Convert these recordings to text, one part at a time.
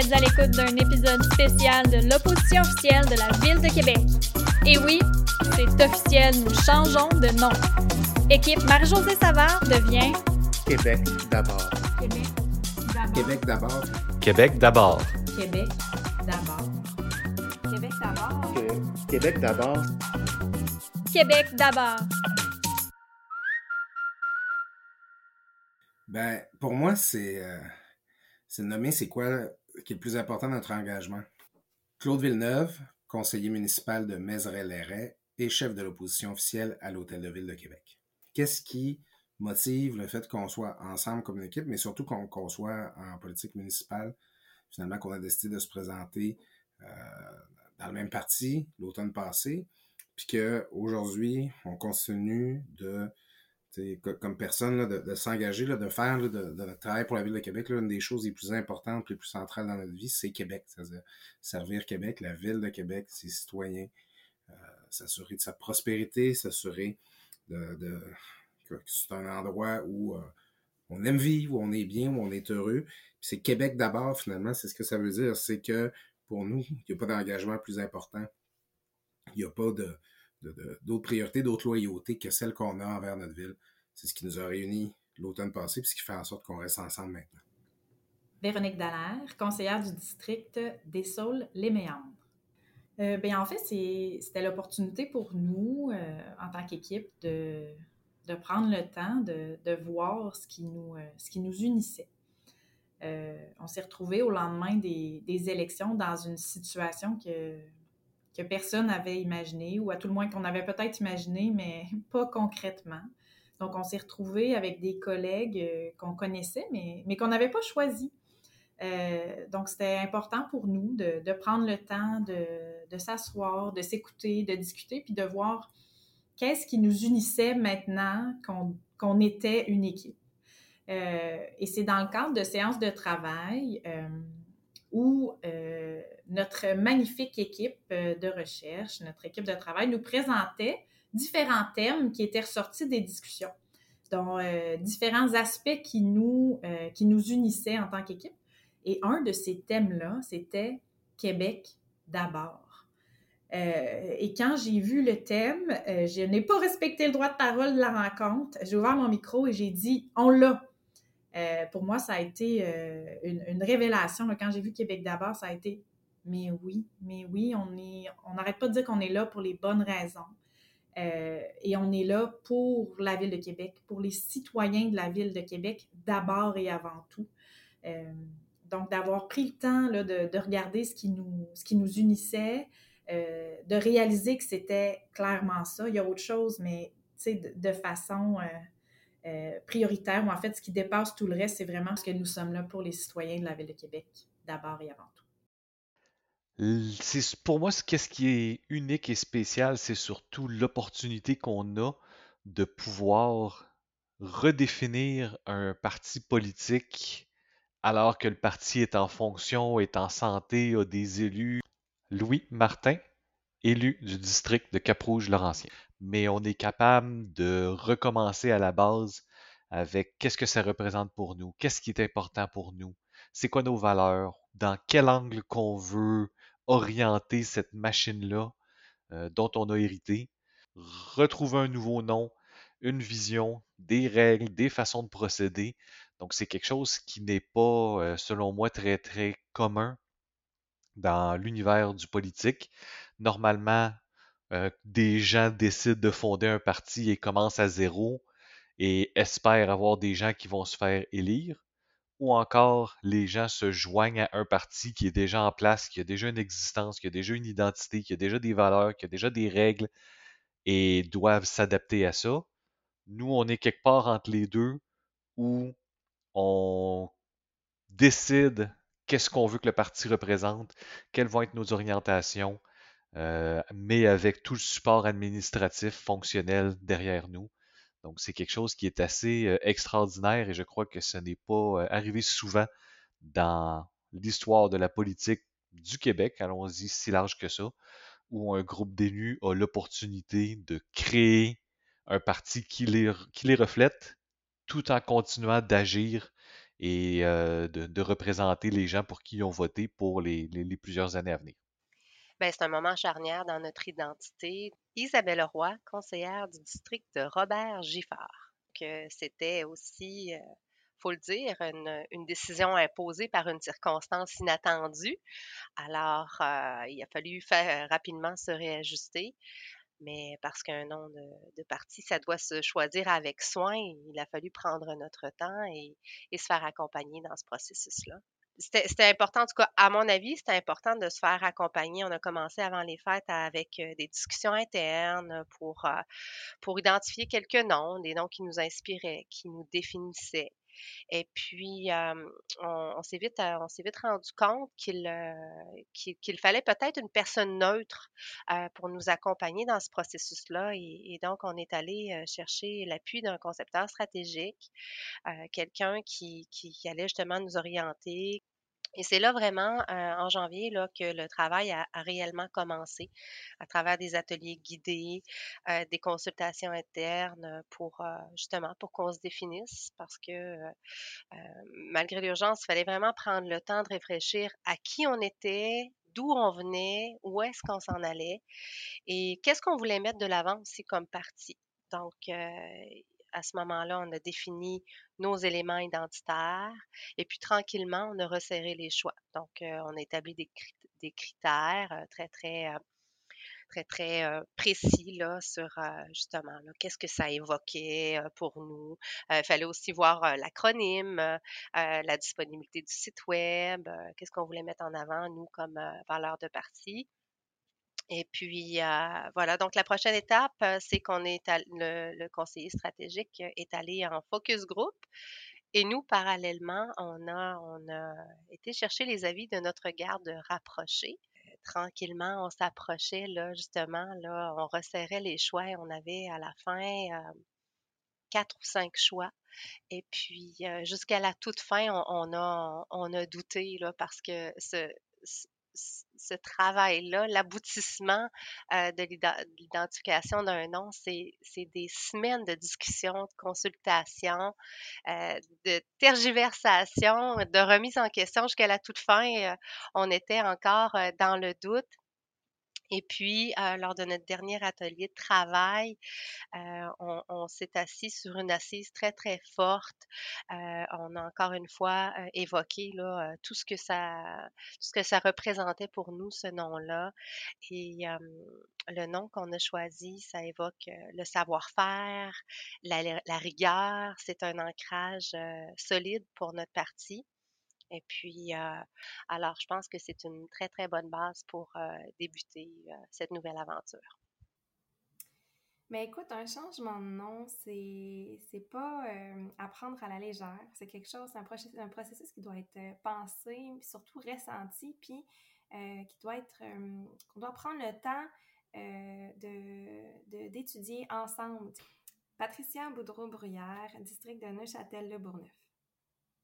êtes à l'écoute d'un épisode spécial de l'opposition officielle de la Ville de Québec. Et oui, c'est officiel, nous changeons de nom. Équipe Marie-Josée Savard devient Québec d'abord. Québec d'abord. Québec d'abord. Québec d'abord. Québec d'abord. Québec d'abord. Québec d'abord. Québec d'abord. Ben, pour moi, c'est euh, nommer c'est quoi qui est le plus important dans notre engagement. Claude Villeneuve, conseiller municipal de Mézeray-Léret et chef de l'opposition officielle à l'Hôtel de Ville de Québec. Qu'est-ce qui motive le fait qu'on soit ensemble comme une équipe, mais surtout qu'on soit en politique municipale, finalement qu'on a décidé de se présenter euh, dans le même parti l'automne passé, puis qu'aujourd'hui, on continue de comme personne, là, de, s'engager, de faire là, de, de pour la Ville de Québec, là, une des choses les plus importantes, les plus centrales dans notre vie, c'est Québec. Servir Québec, la Ville de Québec, ses citoyens, euh, s'assurer de sa prospérité, s'assurer de, de- que c'est un endroit où euh, on aime vivre, où on est bien, où on est heureux. C'est Québec d'abord, finalement, c'est ce que ça veut dire. C'est que pour nous, il n'y a pas d'engagement plus important. Il n'y a pas de- d'autres priorités, d'autres loyautés que celles qu'on a envers notre ville. C'est ce qui nous a réunis l'automne passé, puis ce qui fait en sorte qu'on reste ensemble maintenant. Véronique Dallaire, conseillère du district des Saules-les Méandres. Euh, ben, en fait, c'était l'opportunité pour nous, euh, en tant qu'équipe, de, prendre le temps de, de voir ce qui nous, euh, ce qui nous unissait. Euh, on s'est retrouvés au lendemain des, des élections dans une situation que, que personne n'avait imaginée, ou à tout le moins qu'on avait peut-être imaginé, mais pas concrètement. Donc, on s'est retrouvés avec des collègues euh, qu'on connaissait, mais, mais qu'on n'avait pas choisis. Euh, donc, c'était important pour nous de, de prendre le temps de, de s'asseoir, de s'écouter, de discuter, puis de voir qu'est-ce qui nous unissait maintenant qu'on était une équipe. Euh, et c'est dans le cadre de séances de travail où euh, notre magnifique équipe euh, de recherche, notre équipe de travail, nous présentait différents thèmes qui étaient ressortis des discussions, dont euh, différents aspects qui nous, qui nous unissaient en tant qu'équipe. Et un de ces thèmes-là, c'était Québec d'abord. Et quand j'ai vu le thème, je n'ai pas respecté le droit de parole de la rencontre. J'ai ouvert mon micro et j'ai dit On l'a. Euh, pour moi, ça a été euh, une, révélation. Quand j'ai vu Québec d'abord, ça a été Mais oui, mais oui, on est, on n'arrête pas de dire qu'on est là pour les bonnes raisons. Euh, et on est là pour la Ville de Québec, pour les citoyens de la Ville de Québec, d'abord et avant tout. Donc, d'avoir pris le temps là, de, de regarder ce qui nous, ce qui nous unissait, de réaliser que c'était clairement ça. Il y a autre chose, mais de, de façon euh, prioritaire, ou en fait, ce qui dépasse tout le reste, c'est vraiment ce que nous sommes là pour les citoyens de la Ville de Québec, d'abord et avant tout. Pour moi, ce qu'est-ce qui est unique et spécial, c'est surtout l'opportunité qu'on a de pouvoir redéfinir un parti politique alors que le parti est en fonction, est en santé, a des élus. Louis Martin, élu du district de Cap-Rouge-Laurentien. Mais on est capable de recommencer à la base avec qu'est-ce que ça représente pour nous, qu'est-ce qui est important pour nous, c'est quoi nos valeurs, dans quel angle qu'on veut orienter cette machine-là euh, dont on a hérité, retrouver un nouveau nom, une vision, des règles, des façons de procéder. Donc c'est quelque chose qui n'est pas, euh, selon moi, très très commun dans l'univers du politique. Normalement, euh, des gens décident de fonder un parti et commencent à zéro et espèrent avoir des gens qui vont se faire élire, ou encore les gens se joignent à un parti qui est déjà en place, qui a déjà une existence, qui a déjà une identité, qui a déjà des valeurs, qui a déjà des règles et doivent s'adapter à ça. Nous, on est quelque part entre les deux où on décide qu'est-ce qu'on veut que le parti représente, quelles vont être nos orientations, euh, mais avec tout le support administratif fonctionnel derrière nous. Donc, c'est quelque chose qui est assez euh, extraordinaire et je crois que ce n'est pas euh, arrivé souvent dans l'histoire de la politique du Québec, allons-y si large que ça, où un groupe d'élus a l'opportunité de créer un parti qui les, qui les reflète tout en continuant d'agir et de, de, représenter les gens pour qui ils ont voté pour les, les, les plusieurs années à venir. Bien, c'est un moment charnière dans notre identité. Isabelle Roy, conseillère du district de Robert Giffard, que c'était aussi faut le dire, une, décision imposée par une circonstance inattendue. Alors, euh, il a fallu faire rapidement se réajuster. Mais parce qu'un nom de, parti, ça doit se choisir avec soin, il a fallu prendre notre temps et, se faire accompagner dans ce processus-là. C'était important, en tout cas, à mon avis, c'était important de se faire accompagner. On a commencé avant les fêtes avec euh, des discussions internes pour, euh, pour identifier quelques noms, des noms qui nous inspiraient, qui nous définissaient. Et puis, on, s'est vite, rendu compte qu'il, fallait peut-être une personne neutre pour nous accompagner dans ce processus-là. Et, donc, on est allé chercher l'appui d'un concepteur stratégique, quelqu'un qui, allait justement nous orienter, et c'est là vraiment, euh, en janvier, là, que le travail a, réellement commencé, à travers des ateliers guidés, euh, des consultations internes pour euh, justement pour qu'on se définisse, parce que malgré l'urgence, il fallait vraiment prendre le temps de réfléchir à qui on était, d'où on venait, où est-ce qu'on s'en allait, et qu'est-ce qu'on voulait mettre de l'avant aussi comme parti. Donc, à ce moment-là, on a défini nos éléments identitaires et puis tranquillement, on a resserré les choix. Donc, euh, on a établi des, critères euh, très, très, euh, très, très précis là, sur justement qu'est-ce que ça évoquait pour nous. Il fallait aussi voir l'acronyme, la disponibilité du site web, qu'est-ce qu'on voulait mettre en avant, nous, comme valeur de partie. Et puis, euh, voilà, donc la prochaine étape, euh, c'est qu'on est, le, conseiller stratégique est allé en focus group. Et nous, parallèlement, on a, on a été chercher les avis de notre garde rapprochée. tranquillement, on s'approchait, là, justement, là, on resserrait les choix et on avait à la fin euh, quatre ou cinq choix. Et puis, jusqu'à la toute fin, on, a, on a douté, là, parce que ce, ce travail-là, l'aboutissement de l'identification d'un nom, c'est des semaines de discussion, de consultation, euh, de tergiversation, de remise en question jusqu'à la toute fin. On était encore dans le doute. Et puis, euh, lors de notre dernier atelier de travail, euh, on, s'est assis sur une assise très, très forte. Euh, on a encore une fois évoqué là, tout, ce que ça, tout ce que ça représentait pour nous, ce nom-là. Et le nom qu'on a choisi, ça évoque le savoir-faire, la, la, rigueur. C'est un ancrage solide pour notre parti. Et puis, euh, alors, je pense que c'est une très, très bonne base pour euh, débuter euh, cette nouvelle aventure. Mais écoute, un changement de nom, c'est, c'est pas à prendre à la légère. C'est quelque chose, c'est un, processus, qui doit être pensé, surtout ressenti, puis qui doit être, qu'on doit prendre le temps de, d'étudier ensemble. Patricia Boudreau-Bruyère, district de Neuchâtel-le-Bourgneuf.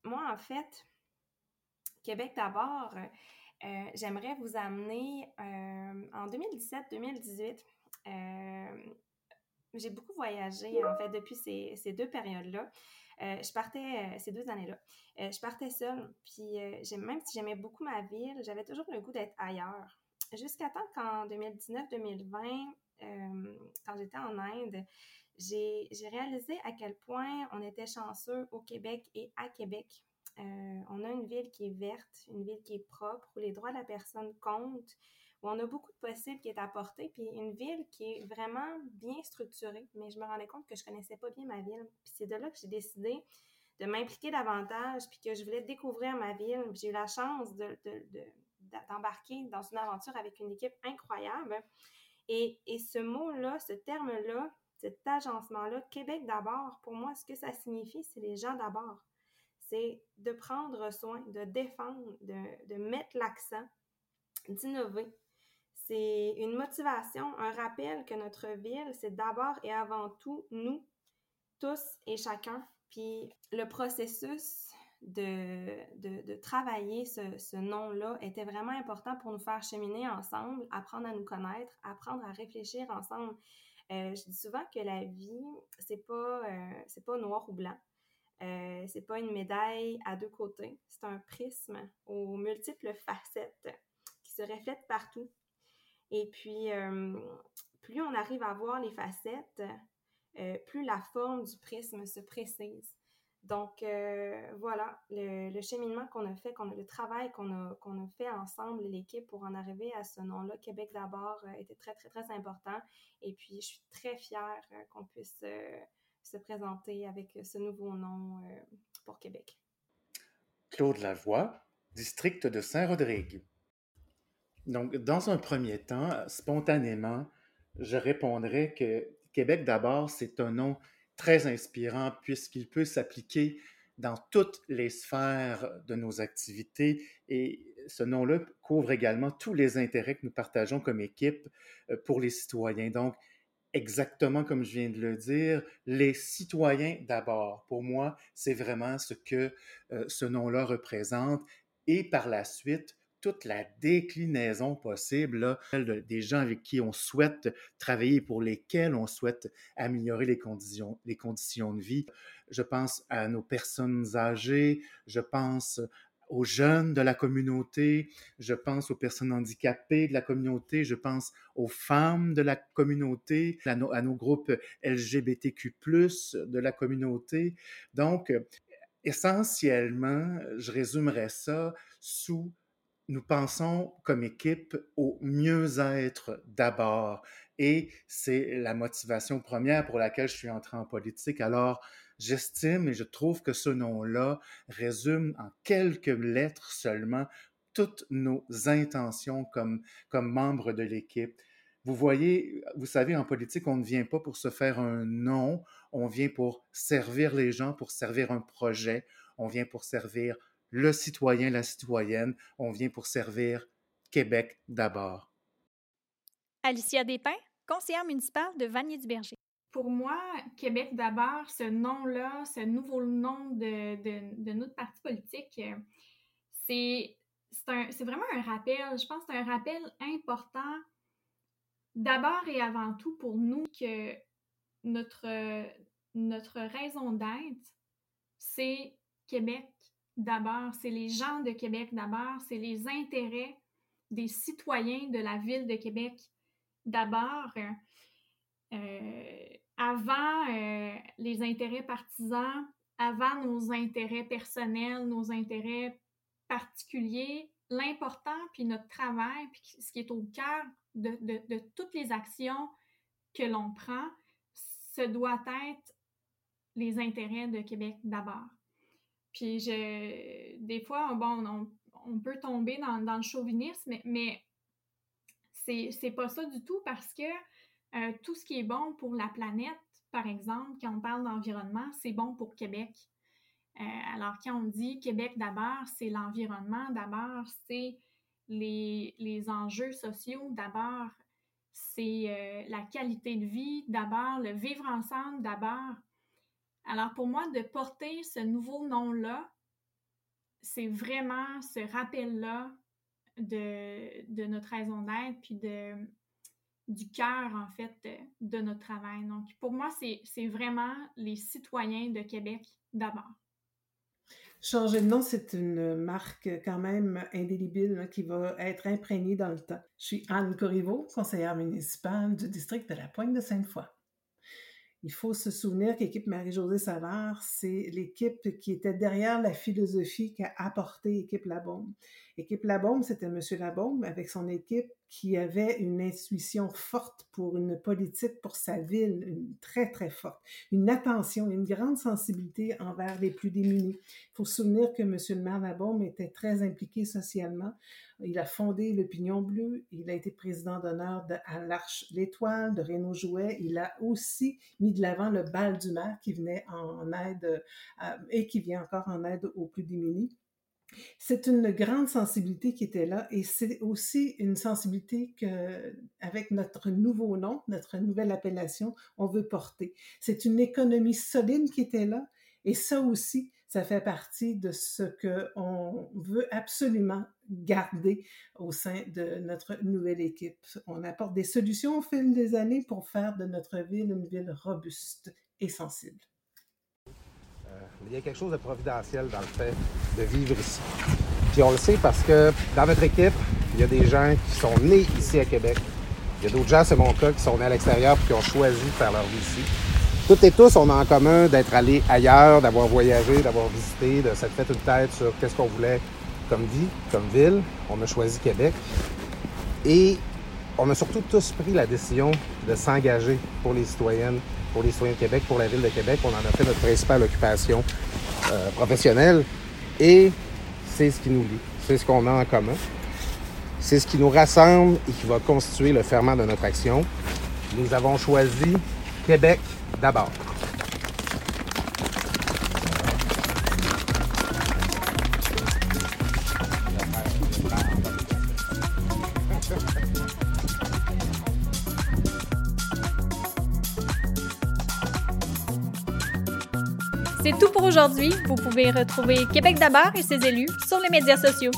Moi, en fait, Québec d'abord, euh, j'aimerais vous amener euh, en 2017-2018. Euh, j'ai beaucoup voyagé, en fait, depuis ces, deux périodes-là. je partais, ces deux années-là, je partais seule, puis même si j'aimais beaucoup ma ville, j'avais toujours le goût d'être ailleurs. Jusqu'à temps qu'en 2019-2020, quand j'étais en Inde, j'ai réalisé à quel point on était chanceux au Québec et à Québec euh, on a une ville qui est verte, une ville qui est propre, où les droits de la personne comptent, où on a beaucoup de possibles qui est apporté, puis une ville qui est vraiment bien structurée. Mais je me rendais compte que je connaissais pas bien ma ville. C'est de là que j'ai décidé de m'impliquer davantage, puis que je voulais découvrir ma ville. J'ai eu la chance d'embarquer dans une aventure avec une équipe incroyable. Et, et ce mot-là, ce terme-là, cet agencement-là, Québec d'abord, pour moi, ce que ça signifie, c'est les gens d'abord c'est de prendre soin, de défendre, de, mettre l'accent, d'innover. C'est une motivation, un rappel que notre ville, c'est d'abord et avant tout nous, tous et chacun. Puis le processus de, travailler ce, nom-là était vraiment important pour nous faire cheminer ensemble, apprendre à nous connaître, apprendre à réfléchir ensemble. Euh, je dis souvent que la vie, c'est pas, euh, pas noir ou blanc. Euh, c'est pas une médaille à deux côtés, c'est un prisme aux multiples facettes qui se reflètent partout. Et puis, euh, plus on arrive à voir les facettes, euh, plus la forme du prisme se précise. Donc, euh, voilà, le, cheminement qu'on a fait, qu'on a, le travail qu'on a, qu'on a fait ensemble, l'équipe, pour en arriver à ce nom-là, Québec d'abord, était très, très, très important. Et puis, je suis très fière qu'on puisse se présenter avec ce nouveau nom pour Québec. Claude Lavoie, district de Saint-Rodrigue. Donc, dans un premier temps, spontanément, je répondrais que Québec d'abord, c'est un nom très inspirant puisqu'il peut s'appliquer dans toutes les sphères de nos activités et ce nom-là couvre également tous les intérêts que nous partageons comme équipe euh, pour les citoyens. Donc, exactement comme je viens de le dire, les citoyens d'abord. Pour moi, c'est vraiment ce que euh, ce nom-là représente. Et par la suite, toute la déclinaison possible des gens avec qui on souhaite travailler, pour lesquels on souhaite améliorer les conditions, les conditions de vie. Je pense à nos personnes âgées, je pense aux jeunes de la communauté, je pense aux personnes handicapées de la communauté, je pense aux femmes de la communauté, à nos, groupes LGBTQ de la communauté. Donc, essentiellement, je résumerais ça sous nous pensons comme équipe au mieux-être d'abord. Et c'est la motivation première pour laquelle je suis entré en politique. Alors, j'estime et je trouve que ce nom-là résume en quelques lettres seulement toutes nos intentions comme, comme membres de l'équipe. Vous voyez, vous savez, en politique, on ne vient pas pour se faire un nom, on vient pour servir les gens, pour servir un projet, on vient pour servir le citoyen, la citoyenne. On vient pour servir Québec d'abord. Alicia Despins, conseillère municipale de Vanier-du-Berger. Pour moi, Québec d'abord, ce nom-là, ce nouveau nom de, notre parti politique, c'est vraiment un rappel. Je pense que c'est un rappel important d'abord et avant tout pour nous que notre, notre raison d'être, c'est Québec d'abord, c'est les gens de Québec d'abord, c'est les intérêts des citoyens de la ville de Québec d'abord. Euh, avant euh, les intérêts partisans, avant nos intérêts personnels, nos intérêts particuliers, l'important, puis notre travail, puis ce qui est au cœur de, toutes les actions que l'on prend, ce doit être les intérêts de Québec d'abord. Puis je, des fois, bon, on, peut tomber dans, le chauvinisme, mais, c'est, c'est pas ça du tout parce que euh, tout ce qui est bon pour la planète, par exemple, quand on parle d'environnement, c'est bon pour Québec. Euh, alors, quand on dit Québec d'abord, c'est l'environnement d'abord, c'est les, enjeux sociaux d'abord, c'est euh, la qualité de vie d'abord, le vivre ensemble d'abord. Alors pour moi, de porter ce nouveau nom-là, c'est vraiment ce rappel-là de, notre raison d'être, puis de, du cœur, en fait, de, notre travail. Donc, pour moi, c'est vraiment les citoyens de Québec d'abord. Changer de nom, c'est une marque quand même indélébile hein, qui va être imprégnée dans le temps. Je suis Anne Corriveau, conseillère municipale du district de la Pointe de Sainte-Foy. Il faut se souvenir qu'équipe Marie-Josée Savard, c'est l'équipe qui était derrière la philosophie qu'a apporté équipe Labaume. Équipe Labaume, c'était M. Labaume avec son équipe qui avait une intuition forte pour une politique pour sa ville, une très, très forte, une attention, une grande sensibilité envers les plus démunis. Il faut se souvenir que M. le maire Labaume était très impliqué socialement. Il a fondé l'Opinion Bleue, il a été président d'honneur à l'Arche L'Étoile, de Renaud Jouet. Il a aussi mis de l'avant le bal du maire qui venait en aide euh, et qui vient encore en aide aux plus démunis. C'est une grande sensibilité qui était là et c'est aussi une sensibilité que, avec notre nouveau nom, notre nouvelle appellation, on veut porter. C'est une économie solide qui était là et ça aussi, ça fait partie de ce qu'on veut absolument garder au sein de notre nouvelle équipe. On apporte des solutions au fil des années pour faire de notre ville une ville robuste et sensible. Il y a quelque chose de providentiel dans le fait de vivre ici. Puis on le sait parce que dans notre équipe, il y a des gens qui sont nés ici à Québec. Il y a d'autres gens, c'est mon cas, qui sont nés à l'extérieur et qui ont choisi de faire leur vie ici. Toutes et tous, on a en commun d'être allés ailleurs, d'avoir voyagé, d'avoir visité, de s'être fait une tête sur qu'est-ce qu'on voulait comme vie, comme ville. On a choisi Québec. Et on a surtout tous pris la décision de s'engager pour les citoyennes, pour les citoyens de Québec, pour la ville de Québec. On en a fait notre principale occupation euh, professionnelle. Et c'est ce qui nous lie, c'est ce qu'on a en commun. C'est ce qui nous rassemble et qui va constituer le ferment de notre action. Nous avons choisi Québec d'abord. C'est tout pour aujourd'hui. Vous pouvez retrouver Québec d'abord et ses élus sur les médias sociaux.